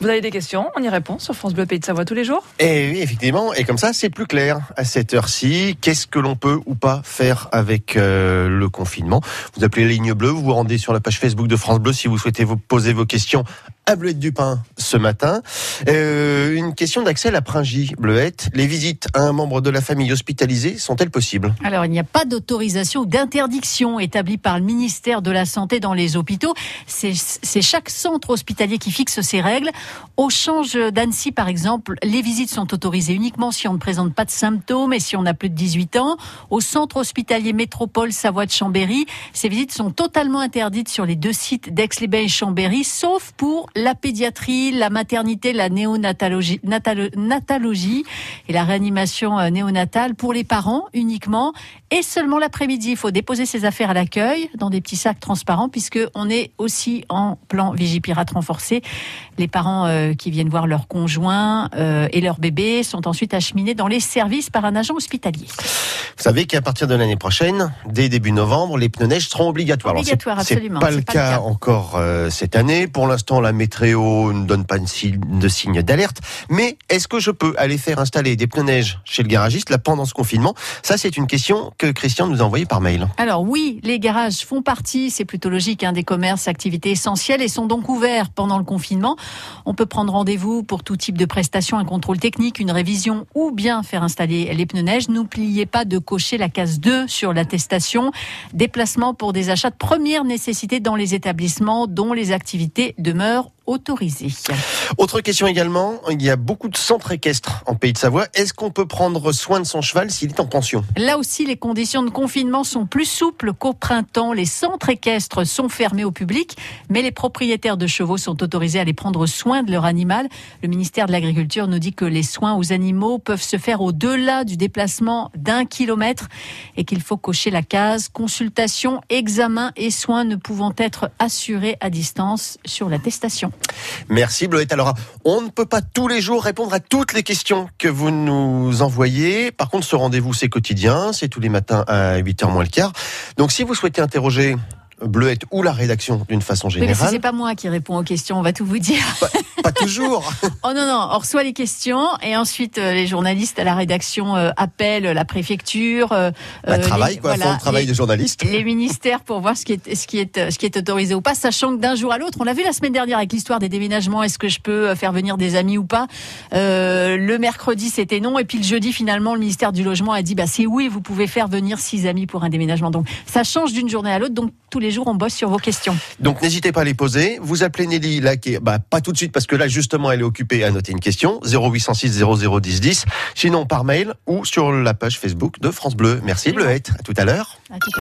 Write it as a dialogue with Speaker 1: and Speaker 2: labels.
Speaker 1: Vous avez des questions, on y répond sur France Bleu Pays de Savoie tous les jours.
Speaker 2: Et oui, effectivement, et comme ça, c'est plus clair à cette heure-ci. Qu'est-ce que l'on peut ou pas faire avec euh, le confinement? Vous appelez la ligne bleue, vous vous rendez sur la page Facebook de France Bleu si vous souhaitez vous poser vos questions à Bleuette du Pin ce matin. Euh, une question d'Axel à Pringy, Bleuette. Les visites à un membre de la famille hospitalisé sont-elles possibles?
Speaker 3: Alors, il n'y a pas d'autorisation ou d'interdiction établie par le ministère de la Santé dans les hôpitaux. C'est chaque centre hospitalier qui fixe ces règles. Au change d'Annecy, par exemple, les visites sont autorisées uniquement si on ne présente pas de symptômes et si on a plus de 18 ans. Au centre hospitalier métropole Savoie de Chambéry, ces visites sont totalement interdites sur les deux sites d'Aix-les-Bains et Chambéry, sauf pour la pédiatrie, la maternité, la néonatologie natalogie et la réanimation euh, néonatale pour les parents uniquement et seulement l'après-midi. Il faut déposer ses affaires à l'accueil dans des petits sacs transparents puisque on est aussi en plan Vigipirate renforcé. Les parents euh, qui viennent voir leurs conjoints euh, et leurs bébés sont ensuite acheminés dans les services par un agent hospitalier.
Speaker 2: Vous savez qu'à partir de l'année prochaine, dès début novembre, les pneus neige seront obligatoires.
Speaker 3: Obligatoire, absolument.
Speaker 2: C'est pas, le cas encore cette année. Pour l'instant, la météo ne donne pas de signe d'alerte. Mais est-ce que je peux aller faire installer des pneus neige chez le garagiste là pendant ce confinement? Ça, c'est une question que Christian nous a envoyée par mail.
Speaker 3: Alors oui, les garages font partie, c'est plutôt logique, hein, des commerces, activités essentielles et sont donc ouverts pendant le confinement. On peut prendre rendez-vous pour tout type de prestations, un contrôle technique, une révision ou bien faire installer les pneus neige. N'oubliez pas de cocher la case 2 sur l'attestation. Déplacement pour des achats de première nécessité dans les établissements dont les activités demeurent
Speaker 2: Autre question également, il y a beaucoup de centres équestres en Pays de Savoie. Est-ce qu'on peut prendre soin de son cheval s'il est en pension?
Speaker 3: Là aussi, les conditions de confinement sont plus souples qu'au printemps. Les centres équestres sont fermés au public, mais les propriétaires de chevaux sont autorisés à aller prendre soin de leur animal. Le ministère de l'Agriculture nous dit que les soins aux animaux peuvent se faire au-delà du déplacement d'un kilomètre et qu'il faut cocher la case consultation, examen et soins ne pouvant être assurés à distance sur l'attestation.
Speaker 2: Merci Bloët. Alors, on ne peut pas tous les jours répondre à toutes les questions que vous nous envoyez. Par contre, ce rendez-vous, c'est quotidien, c'est tous les matins à 8h moins le quart. Donc, si vous souhaitez interroger Bleuette ou la rédaction d'une façon générale.
Speaker 3: Oui, mais c'est pas moi qui réponds aux questions, on va tout vous dire.
Speaker 2: Pas, toujours.
Speaker 3: oh non non, on reçoit les questions et ensuite euh, les journalistes à la rédaction euh, appellent la préfecture. Euh,
Speaker 2: bah, travail quoi, voilà, font le travail de journaliste.
Speaker 3: Les ministères pour voir ce qui est ce qui est ce qui est autorisé ou pas, sachant que d'un jour à l'autre, on l'a vu la semaine dernière avec l'histoire des déménagements, est-ce que je peux faire venir des amis ou pas euh, Le mercredi c'était non et puis le jeudi finalement le ministère du logement a dit bah c'est oui, vous pouvez faire venir six amis pour un déménagement. Donc ça change d'une journée à l'autre. Donc tous les jours, on bosse sur vos questions.
Speaker 2: Donc n'hésitez pas à les poser. Vous appelez Nelly, là, qui bah, pas tout de suite, parce que là, justement, elle est occupée à noter une question. 0806 0010 10. Sinon, par mail ou sur la page Facebook de France Bleu. Merci, Bleuette. À tout à l'heure.